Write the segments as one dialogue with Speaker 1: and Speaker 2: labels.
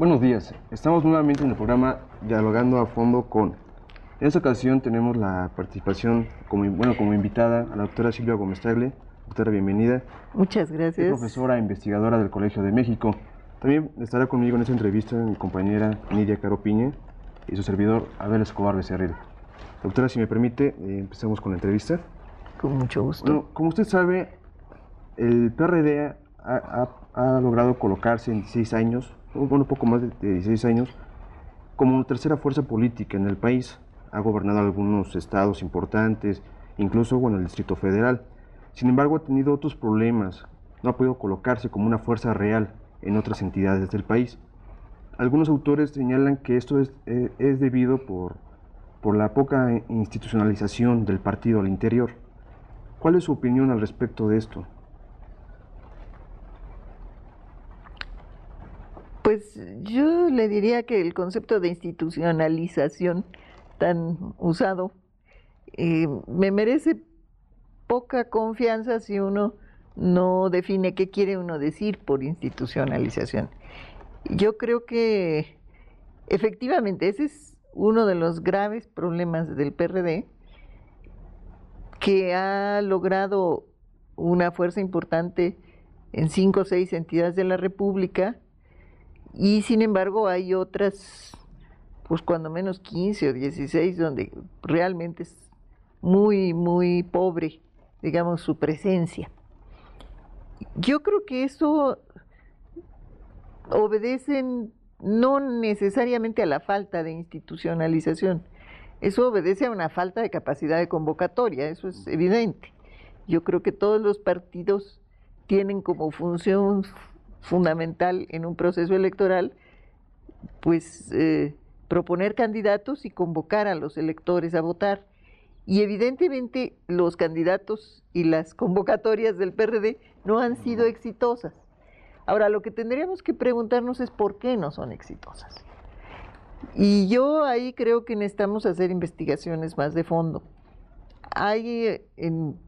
Speaker 1: Buenos días, estamos nuevamente en el programa Dialogando a Fondo con. En esta ocasión tenemos la participación como, bueno, como invitada a la doctora Silvia Gómez Tagle. Doctora, bienvenida.
Speaker 2: Muchas gracias.
Speaker 1: Es profesora e investigadora del Colegio de México. También estará conmigo en esta entrevista mi compañera Nidia Caro Piña y su servidor Abel Escobar Becerril. Doctora, si me permite, eh, empecemos con la entrevista.
Speaker 2: Con mucho gusto.
Speaker 1: Bueno, como usted sabe, el PRD ha, ha- ha logrado colocarse en 16 años, bueno, poco más de 16 años, como tercera fuerza política en el país. Ha gobernado algunos estados importantes, incluso bueno, el Distrito Federal. Sin embargo, ha tenido otros problemas. No ha podido colocarse como una fuerza real en otras entidades del país. Algunos autores señalan que esto es, eh, es debido por, por la poca institucionalización del partido al interior. ¿Cuál es su opinión al respecto de esto?
Speaker 2: Yo le diría que el concepto de institucionalización tan usado eh, me merece poca confianza si uno no define qué quiere uno decir por institucionalización. Yo creo que efectivamente ese es uno de los graves problemas del PRD, que ha logrado una fuerza importante en cinco o seis entidades de la República y sin embargo hay otras, pues cuando menos 15 o 16, donde realmente es muy, muy pobre, digamos, su presencia. Yo creo que eso obedecen no necesariamente a la falta de institucionalización, eso obedece a una falta de capacidad de convocatoria, eso es evidente. Yo creo que todos los partidos tienen como función fundamental en un proceso electoral, pues eh, proponer candidatos y convocar a los electores a votar. Y evidentemente los candidatos y las convocatorias del PRD no han sido exitosas. Ahora, lo que tendríamos que preguntarnos es por qué no son exitosas. Y yo ahí creo que necesitamos hacer investigaciones más de fondo. Hay eh, en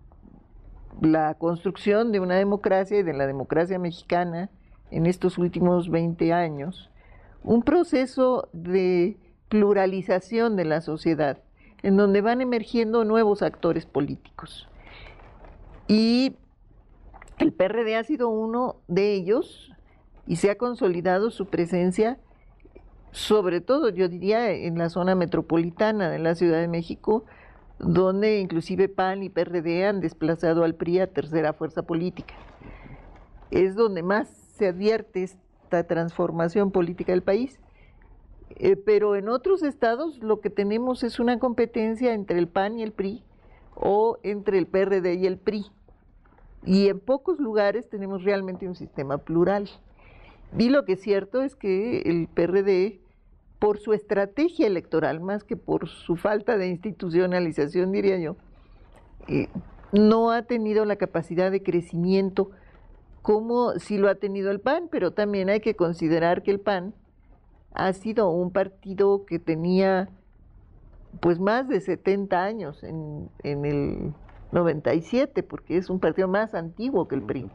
Speaker 2: la construcción de una democracia y de la democracia mexicana en estos últimos 20 años un proceso de pluralización de la sociedad, en donde van emergiendo nuevos actores políticos. Y el PRD ha sido uno de ellos y se ha consolidado su presencia, sobre todo yo diría en la zona metropolitana de la Ciudad de México, donde inclusive PAN y PRD han desplazado al PRI a tercera fuerza política. Es donde más se advierte esta transformación política del país. Eh, pero en otros estados lo que tenemos es una competencia entre el PAN y el PRI o entre el PRD y el PRI. Y en pocos lugares tenemos realmente un sistema plural. Y lo que es cierto es que el PRD, por su estrategia electoral, más que por su falta de institucionalización, diría yo, eh, no ha tenido la capacidad de crecimiento como sí lo ha tenido el PAN, pero también hay que considerar que el PAN ha sido un partido que tenía pues más de 70 años en, en el 97, porque es un partido más antiguo que el PRI.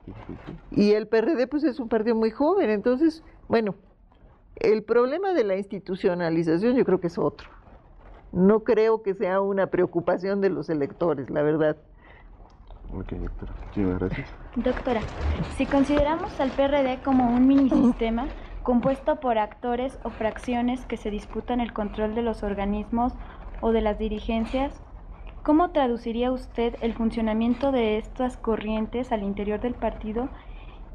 Speaker 2: Y el PRD pues es un partido muy joven, entonces, bueno, el problema de la institucionalización yo creo que es otro. No creo que sea una preocupación de los electores, la verdad.
Speaker 1: Ok, doctora. Muchísimas gracias.
Speaker 3: Doctora, si consideramos al PRD como un minisistema compuesto por actores o fracciones que se disputan el control de los organismos o de las dirigencias, ¿cómo traduciría usted el funcionamiento de estas corrientes al interior del partido?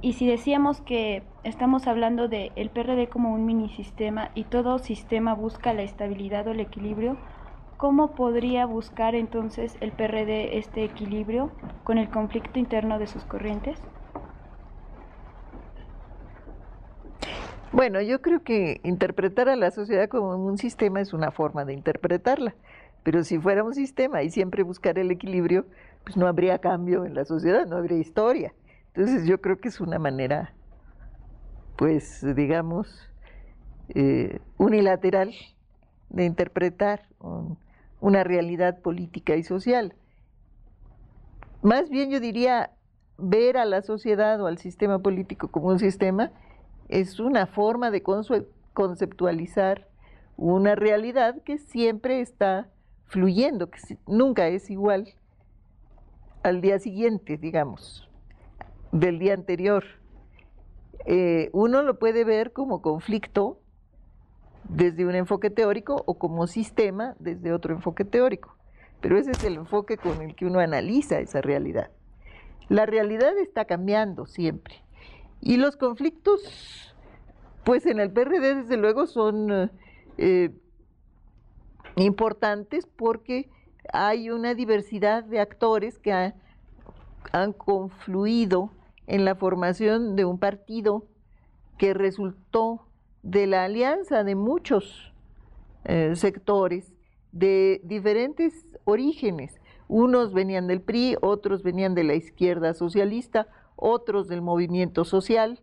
Speaker 3: Y si decíamos que estamos hablando de el PRD como un minisistema y todo sistema busca la estabilidad o el equilibrio, ¿cómo podría buscar entonces el PRD este equilibrio con el conflicto interno de sus corrientes?
Speaker 2: Bueno, yo creo que interpretar a la sociedad como un sistema es una forma de interpretarla, pero si fuera un sistema y siempre buscar el equilibrio, pues no habría cambio en la sociedad, no habría historia. Entonces yo creo que es una manera, pues digamos, eh, unilateral de interpretar un- una realidad política y social. Más bien yo diría ver a la sociedad o al sistema político como un sistema es una forma de conceptualizar una realidad que siempre está fluyendo, que nunca es igual al día siguiente, digamos, del día anterior. Eh, uno lo puede ver como conflicto desde un enfoque teórico o como sistema desde otro enfoque teórico. Pero ese es el enfoque con el que uno analiza esa realidad. La realidad está cambiando siempre. Y los conflictos, pues en el PRD desde luego son eh, importantes porque hay una diversidad de actores que han confluido en la formación de un partido que resultó de la alianza de muchos eh, sectores de diferentes orígenes. Unos venían del PRI, otros venían de la izquierda socialista, otros del movimiento social,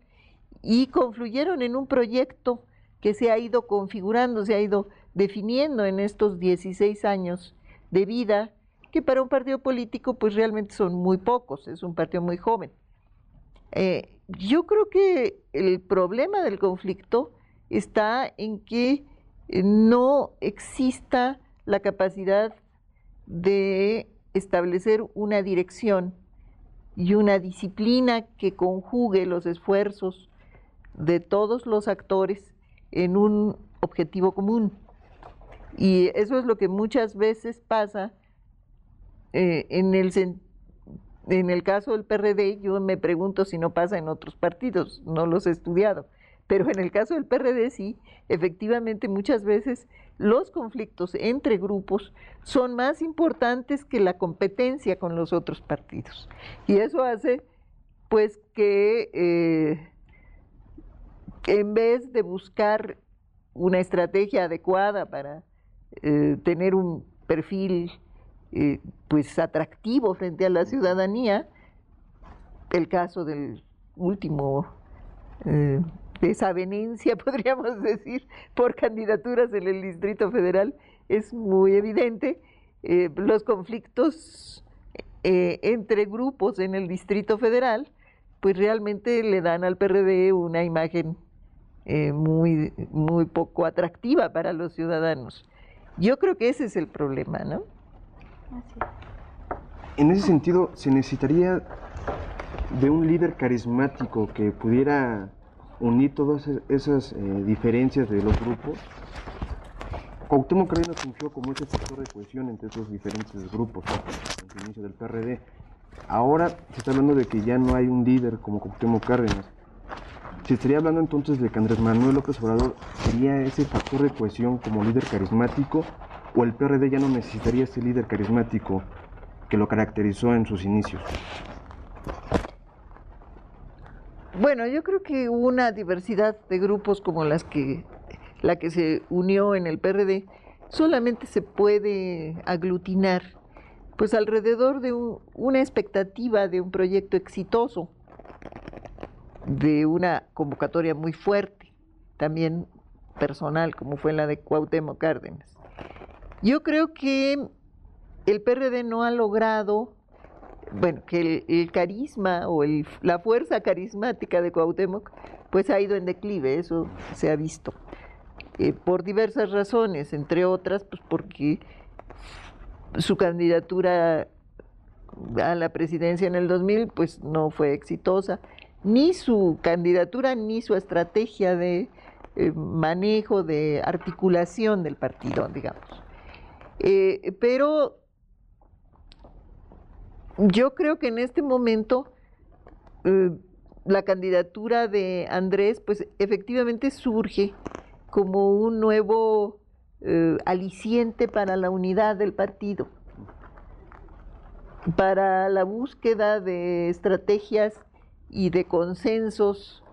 Speaker 2: y confluyeron en un proyecto que se ha ido configurando, se ha ido definiendo en estos 16 años de vida, que para un partido político pues realmente son muy pocos, es un partido muy joven. Eh, yo creo que el problema del conflicto está en que eh, no exista la capacidad de establecer una dirección y una disciplina que conjugue los esfuerzos de todos los actores en un objetivo común. Y eso es lo que muchas veces pasa eh, en, el, en el caso del PRD. Yo me pregunto si no pasa en otros partidos, no los he estudiado pero en el caso del PRD sí, efectivamente muchas veces los conflictos entre grupos son más importantes que la competencia con los otros partidos. Y eso hace pues que eh, en vez de buscar una estrategia adecuada para eh, tener un perfil eh, pues atractivo frente a la ciudadanía, el caso del último desavenencia, podríamos decir, por candidaturas en el Distrito Federal es muy evidente. Eh, los conflictos eh, entre grupos en el Distrito Federal, pues realmente le dan al PRD una imagen eh, muy, muy poco atractiva para los ciudadanos. Yo creo que ese es el problema, ¿no?
Speaker 1: En ese sentido, se necesitaría de un líder carismático que pudiera unir todas e-, esas eh, diferencias de los grupos. Cuauhtémoc Cárdenas fungió como ese factor de cohesión entre esos diferentes grupos ¿no? el inicio del PRD. Ahora se está hablando de que ya no hay un líder como Cuauhtémoc Cárdenas. Se estaría hablando entonces de que Andrés Manuel López Obrador sería ese factor de cohesión como líder carismático o el PRD ya no necesitaría ese líder carismático que lo caracterizó en sus inicios.
Speaker 2: Bueno, yo creo que una diversidad de grupos como las que la que se unió en el PRD solamente se puede aglutinar pues alrededor de una expectativa de un proyecto exitoso, de una convocatoria muy fuerte, también personal, como fue la de Cuauhtémoc Cárdenas. Yo creo que el PRD no ha logrado bueno, que el, carisma o la fuerza carismática de Cuauhtémoc pues ha ido en declive, eso se ha visto, eh, por diversas razones, entre otras pues porque su candidatura a la presidencia en el 2000 pues no fue exitosa, ni su candidatura ni su estrategia de eh, manejo, de articulación del partido, digamos. Eh, pero yo creo que en este momento eh, la candidatura de Andrés, pues efectivamente surge como un nuevo eh, aliciente para la unidad del partido, para la búsqueda de estrategias y de consensos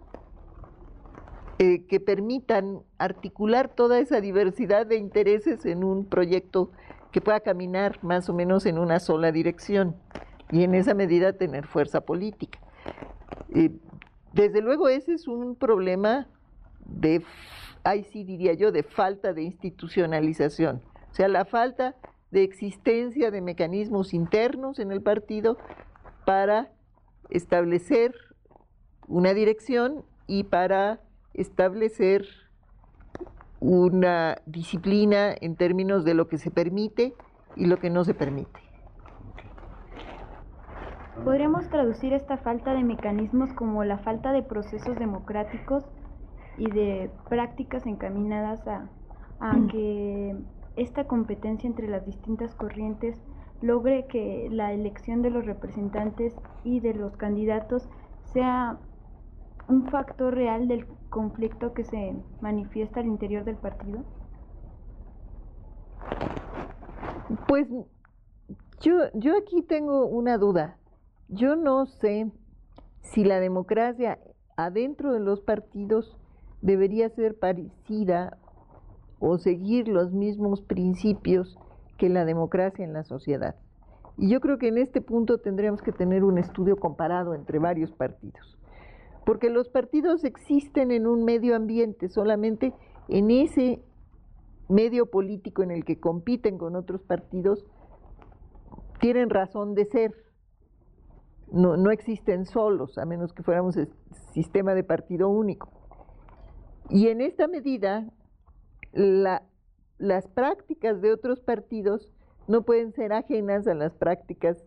Speaker 2: eh, que permitan articular toda esa diversidad de intereses en un proyecto que pueda caminar más o menos en una sola dirección y en esa medida tener fuerza política. desde luego ese es un problema de, ahí sí diría yo, de falta de institucionalización, o sea, la falta de existencia de mecanismos internos en el partido para establecer una dirección y para establecer una disciplina en términos de lo que se permite y lo que no se permite.
Speaker 3: Podríamos traducir esta falta de mecanismos como la falta de procesos democráticos y de prácticas encaminadas a, a que esta competencia entre las distintas corrientes logre que la elección de los representantes y de los candidatos sea un factor real del conflicto que se manifiesta al interior del partido?
Speaker 2: Pues yo, yo aquí tengo una duda. Yo no sé si la democracia adentro de los partidos debería ser parecida o seguir los mismos principios que la democracia en la sociedad. Y yo creo que en este punto tendríamos que tener un estudio comparado entre varios partidos. Porque los partidos existen en un medio ambiente, solamente en ese medio político en el que compiten con otros partidos, tienen razón de ser. No, no existen solos, a menos que fuéramos sistema de partido único. Y en esta medida, la, las prácticas de otros partidos no pueden ser ajenas a las prácticas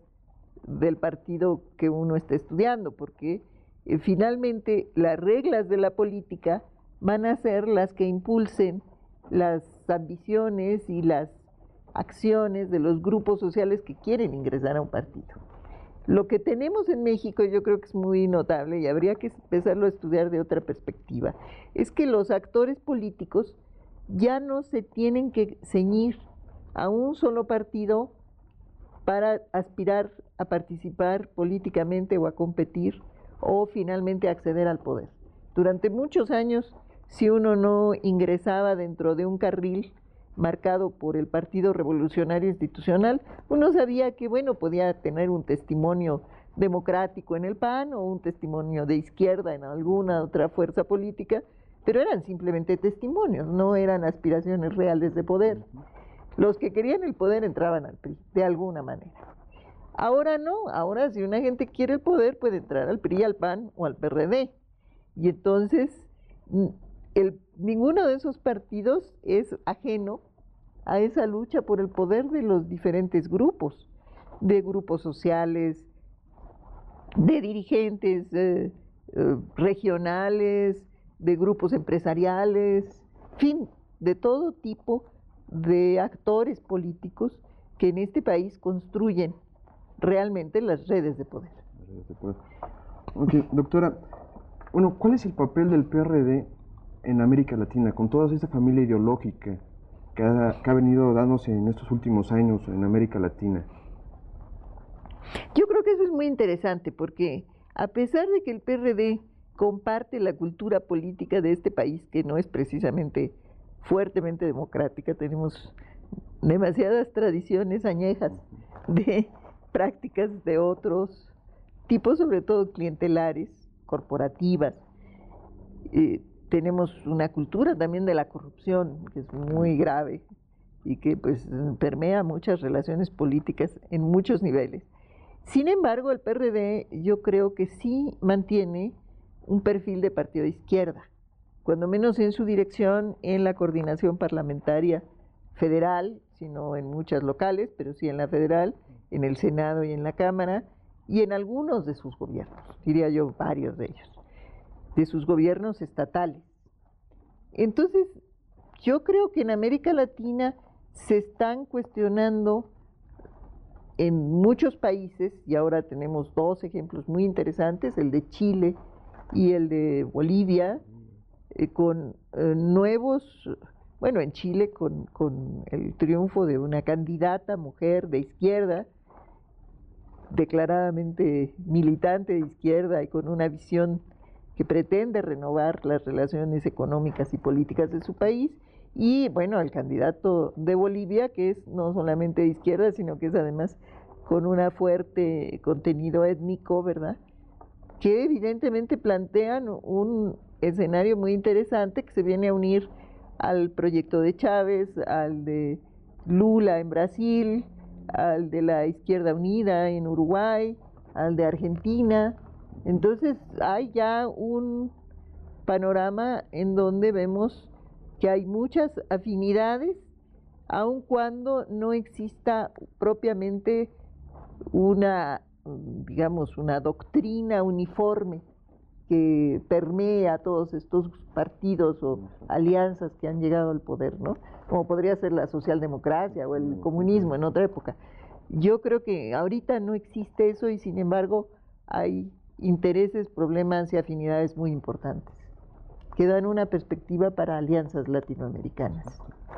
Speaker 2: del partido que uno está estudiando, porque eh, finalmente las reglas de la política van a ser las que impulsen las ambiciones y las acciones de los grupos sociales que quieren ingresar a un partido. Lo que tenemos en México yo creo que es muy notable y habría que empezarlo a estudiar de otra perspectiva, es que los actores políticos ya no se tienen que ceñir a un solo partido para aspirar a participar políticamente o a competir o finalmente acceder al poder. Durante muchos años, si uno no ingresaba dentro de un carril marcado por el Partido Revolucionario Institucional, uno sabía que, bueno, podía tener un testimonio democrático en el PAN o un testimonio de izquierda en alguna otra fuerza política, pero eran simplemente testimonios, no eran aspiraciones reales de poder. Los que querían el poder entraban al PRI, de alguna manera. Ahora no, ahora si una gente quiere el poder puede entrar al PRI, al PAN o al PRD. Y entonces el, ninguno de esos partidos es ajeno a esa lucha por el poder de los diferentes grupos, de grupos sociales, de dirigentes eh, eh, regionales, de grupos empresariales, fin, de todo tipo de actores políticos que en este país construyen realmente las redes de poder.
Speaker 1: doctora, bueno, ¿cuál es el papel del PRD en América Latina, con toda esta familia ideológica que ha, venido dándose en estos últimos años en América Latina?
Speaker 2: Yo creo que eso es muy interesante porque a pesar de que el PRD comparte la cultura política de este país, que no es precisamente fuertemente democrática, tenemos demasiadas tradiciones añejas de prácticas de otros tipos, sobre todo clientelares, corporativas. Eh, tenemos una cultura también de la corrupción, que es muy grave y que pues permea muchas relaciones políticas en muchos niveles. Sin embargo, el PRD yo creo que sí mantiene un perfil de partido de izquierda, cuando menos en su dirección en la coordinación parlamentaria federal, sino en muchas locales, pero sí en la federal, en el Senado y en la Cámara, y en algunos de sus gobiernos, diría yo varios de ellos, de sus gobiernos estatales. Entonces, yo creo que en América Latina se están cuestionando en muchos países, y ahora tenemos dos ejemplos muy interesantes, el de Chile y el de Bolivia, eh, con eh, nuevos, bueno, en Chile con, con el triunfo de una candidata mujer de izquierda, declaradamente militante de izquierda y con una visión que pretende renovar las relaciones económicas y políticas de su país, y bueno, el candidato de Bolivia, que es no solamente de izquierda, sino que es además con un fuerte contenido étnico, ¿verdad? que evidentemente plantean un escenario muy interesante que se viene a unir al proyecto de Chávez, al de Lula en Brasil, al de la Izquierda Unida en Uruguay, al de Argentina. Entonces hay ya un panorama en donde vemos que hay muchas afinidades, aun cuando no exista propiamente una, digamos, una doctrina uniforme que permea a todos estos partidos o alianzas que han llegado al poder, ¿no? Como podría ser la socialdemocracia o el comunismo en otra época. Yo creo que ahorita no existe eso y sin embargo hay intereses, problemas y afinidades muy importantes que dan una perspectiva para alianzas latinoamericanas.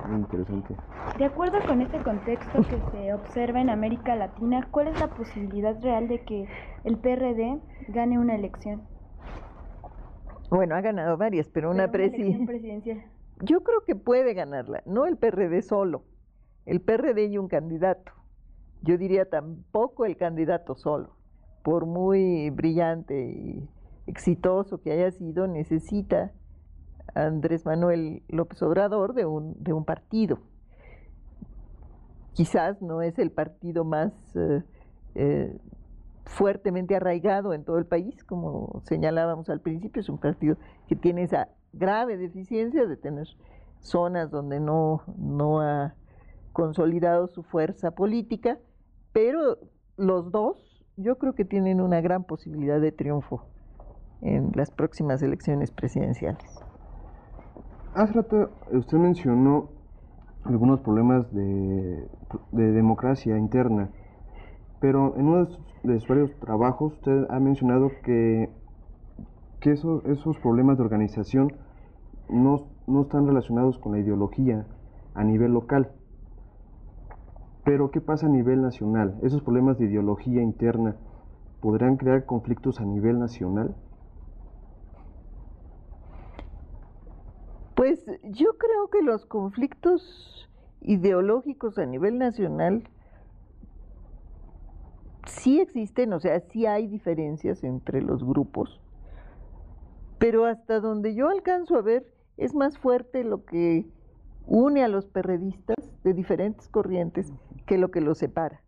Speaker 1: Muy interesante.
Speaker 3: De acuerdo con este contexto que se observa en América Latina, ¿cuál es la posibilidad real de que el PRD gane una elección?
Speaker 2: Bueno, ha ganado varias, pero, una,
Speaker 3: presidencial.
Speaker 2: Yo creo que puede ganarla, no el PRD solo, el PRD y un candidato. Yo diría tampoco el candidato solo, por muy brillante y exitoso que haya sido, necesita Andrés Manuel López Obrador de un, de un partido. Quizás no es el partido más eh, eh, fuertemente arraigado en todo el país, como señalábamos al principio, es un partido que tiene esa grave deficiencia de tener zonas donde no, no ha consolidado su fuerza política, pero los dos yo creo que tienen una gran posibilidad de triunfo en las próximas elecciones presidenciales.
Speaker 1: Hace rato usted mencionó algunos problemas de, democracia interna, pero en uno de sus, varios trabajos usted ha mencionado que, que esos, esos problemas de organización no, no están relacionados con la ideología a nivel local. Pero ¿qué pasa a nivel nacional? ¿Esos problemas de ideología interna podrán crear conflictos a nivel nacional?
Speaker 2: Pues yo creo que los conflictos ideológicos a nivel nacional sí existen, o sea, sí hay diferencias entre los grupos, pero hasta donde yo alcanzo a ver es más fuerte lo que une a los perredistas de diferentes corrientes que lo que los separa.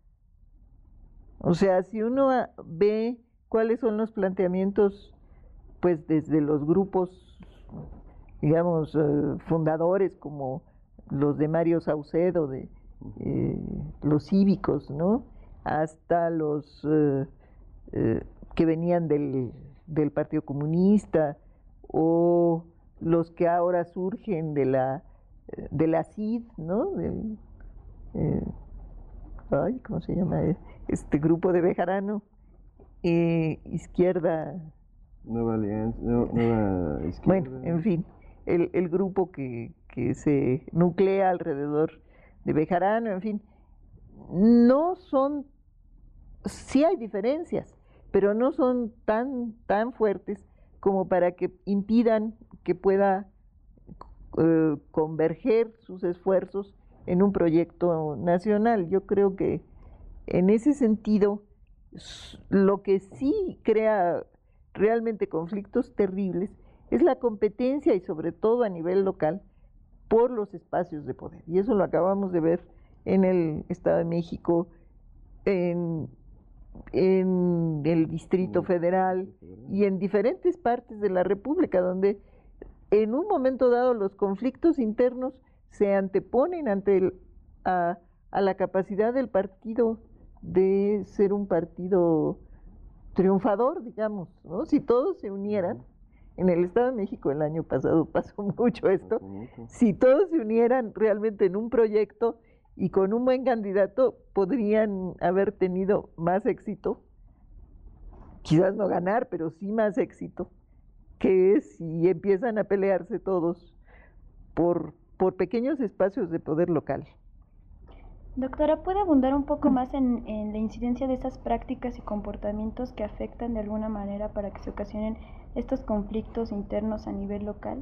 Speaker 2: O sea, si uno ve cuáles son los planteamientos, pues desde los grupos digamos, eh, fundadores como los de Mario Saucedo, de eh, los cívicos, ¿no? Hasta los eh, que venían del, del, Partido Comunista o los que ahora surgen de la, de la CID, ¿no? Ay, ¿cómo se llama? Este grupo de Bejarano, izquierda.
Speaker 1: Nueva Alianza, nueva izquierda.
Speaker 2: Bueno, en fin el, el grupo que, que, se nuclea alrededor de Bejarano, en fin, no son, sí hay diferencias, pero no son tan, tan fuertes como para que impidan que pueda eh, converger sus esfuerzos en un proyecto nacional. Yo creo que en ese sentido, lo que sí crea realmente conflictos terribles es la competencia y sobre todo a nivel local por los espacios de poder. Y eso lo acabamos de ver en el Estado de México, en, el Distrito Federal y en diferentes partes de la República, donde en un momento dado los conflictos internos se anteponen ante a, a la capacidad del partido de ser un partido triunfador, digamos, ¿no? Si todos se unieran, en el Estado de México el año pasado pasó mucho esto. Si todos se unieran realmente en un proyecto y con un buen candidato, podrían haber tenido más éxito. Quizás no ganar, pero sí más éxito, que si empiezan a pelearse todos por, por pequeños espacios de poder local.
Speaker 3: Doctora, ¿puede abundar un poco más en, en, la incidencia de esas prácticas y comportamientos que afectan de alguna manera para que se ocasionen estos conflictos internos a nivel local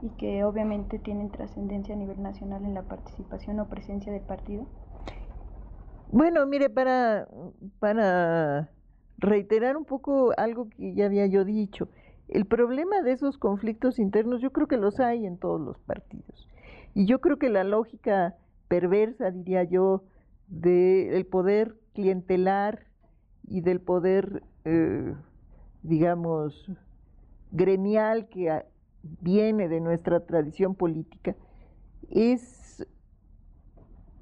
Speaker 3: y que obviamente tienen trascendencia a nivel nacional en la participación o presencia del partido?
Speaker 2: Bueno, mire, para, para reiterar un poco algo que ya había yo dicho, el problema de esos conflictos internos yo creo que los hay en todos los partidos. Y yo creo que la lógica perversa, diría yo, del poder clientelar y del poder, eh, digamos, gremial que viene de nuestra tradición política, es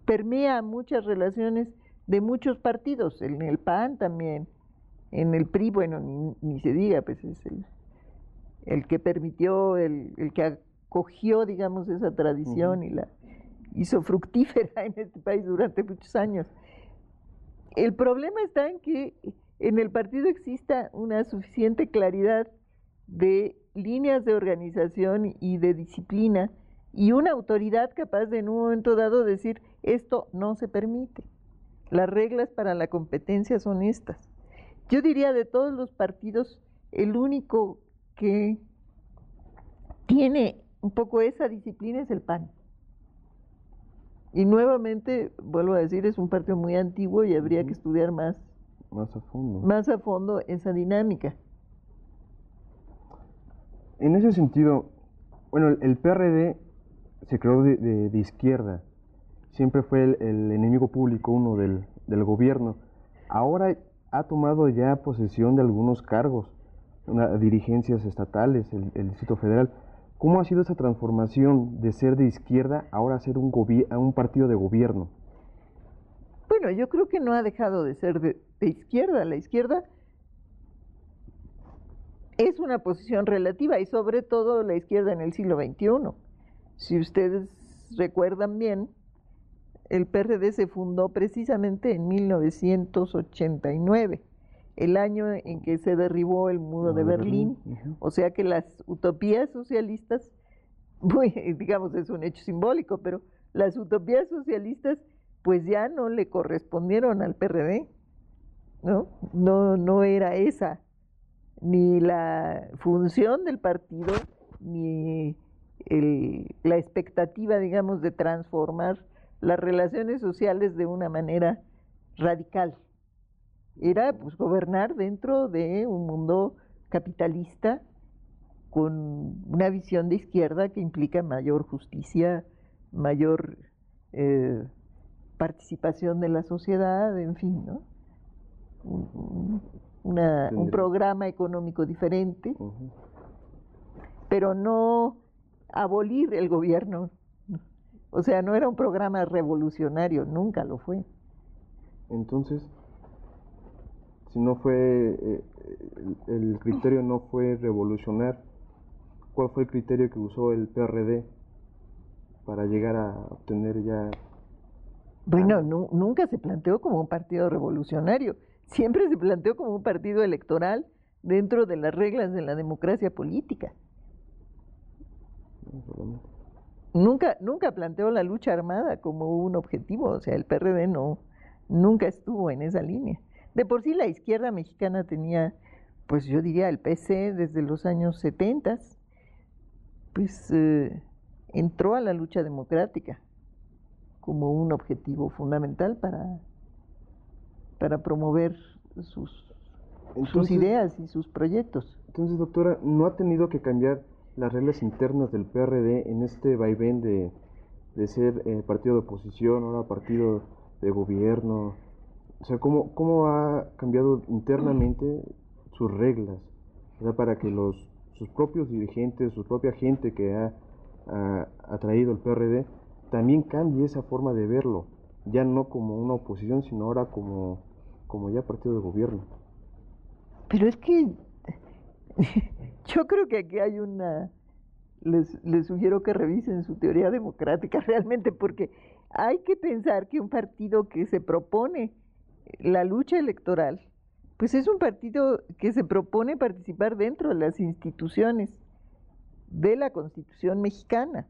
Speaker 2: permea muchas relaciones de muchos partidos, en el PAN también, en el PRI, bueno, ni, se diga, pues es el, que permitió, el, el, que acogió, digamos, esa tradición y la hizo fructífera en este país durante muchos años. El problema está en que en el partido exista una suficiente claridad de líneas de organización y de disciplina y una autoridad capaz de en un momento dado decir esto no se permite. Las reglas para la competencia son estas. Yo diría de todos los partidos, el único que tiene un poco esa disciplina es el PAN. Y nuevamente, vuelvo a decir, es un partido muy antiguo y habría que estudiar más.
Speaker 1: Más a fondo.
Speaker 2: Más a fondo esa dinámica.
Speaker 1: En ese sentido, bueno, el PRD se creó de, izquierda, siempre fue el, enemigo público uno del, gobierno. Ahora ha tomado ya posesión de algunos cargos, una, dirigencias estatales, el, Distrito Federal. ¿Cómo ha sido esa transformación de ser de izquierda ahora a ser un, un partido de gobierno?
Speaker 2: Bueno, yo creo que no ha dejado de ser de, de izquierda. La izquierda es una posición relativa y sobre todo la izquierda en el siglo XXI. Si ustedes recuerdan bien, el PRD se fundó precisamente en 1989, el año en que se derribó el muro de Berlín, o sea que las utopías socialistas, digamos es un hecho simbólico, pero las utopías socialistas pues ya no le correspondieron al PRD, ¿no? No, no era esa ni la función del partido, ni la expectativa, digamos, de transformar las relaciones sociales de una manera radical. Era pues gobernar dentro de un mundo capitalista con una visión de izquierda que implica mayor justicia, mayor eh, participación de la sociedad, en fin, ¿no? un programa económico diferente, pero no abolir el gobierno. O sea, no era un programa revolucionario, nunca lo fue.
Speaker 1: Entonces, si no fue, eh, el, criterio no fue revolucionar, ¿cuál fue el criterio que usó el PRD para llegar a obtener ya...
Speaker 2: Bueno, nunca se planteó como un partido revolucionario, siempre se planteó como un partido electoral dentro de las reglas de la democracia política. Nunca, nunca planteó la lucha armada como un objetivo, o sea, el PRD no, nunca estuvo en esa línea. De por sí la izquierda mexicana tenía, pues yo diría, el PC desde los años 70, pues eh, entró a la lucha democrática como un objetivo fundamental para, para promover sus, sus ideas y sus proyectos.
Speaker 1: Entonces, doctora, ¿no ha tenido que cambiar las reglas internas del PRD en este vaivén de, de ser eh, partido de oposición, ahora partido de gobierno? O sea, ¿cómo, cómo ha cambiado internamente sus reglas? Para que los, sus propios dirigentes, su propia gente que ha, ha, traído el PRD, también cambie esa forma de verlo, ya no como una oposición, sino ahora como, como ya partido de gobierno.
Speaker 2: Pero es que yo creo que aquí hay una... Les, les sugiero que revisen su teoría democrática realmente porque hay que pensar que un partido que se propone la lucha electoral, pues es un partido que se propone participar dentro de las instituciones de la Constitución mexicana.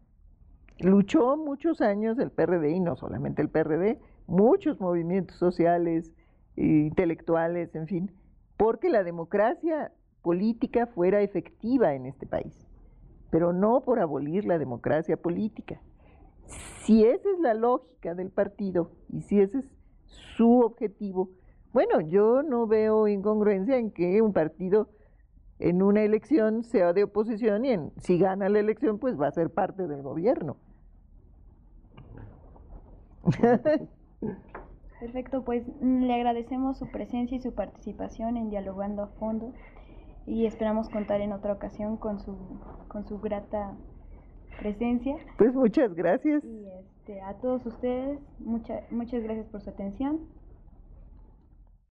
Speaker 2: Luchó muchos años el PRD, y no solamente el PRD, muchos movimientos sociales, intelectuales, en fin, porque la democracia política fuera efectiva en este país, pero no por abolir la democracia política. Si esa es la lógica del partido y si ese es su objetivo, bueno, yo no veo incongruencia en que un partido en una elección sea de oposición y en, si gana la elección pues va a ser parte del gobierno.
Speaker 3: Perfecto, pues mm, le agradecemos su presencia y su participación en Dialogando a Fondo. y esperamos contar en otra ocasión con su, con su grata presencia.
Speaker 2: Pues muchas gracias.
Speaker 3: Y este, a todos ustedes, mucha, muchas gracias por su atención.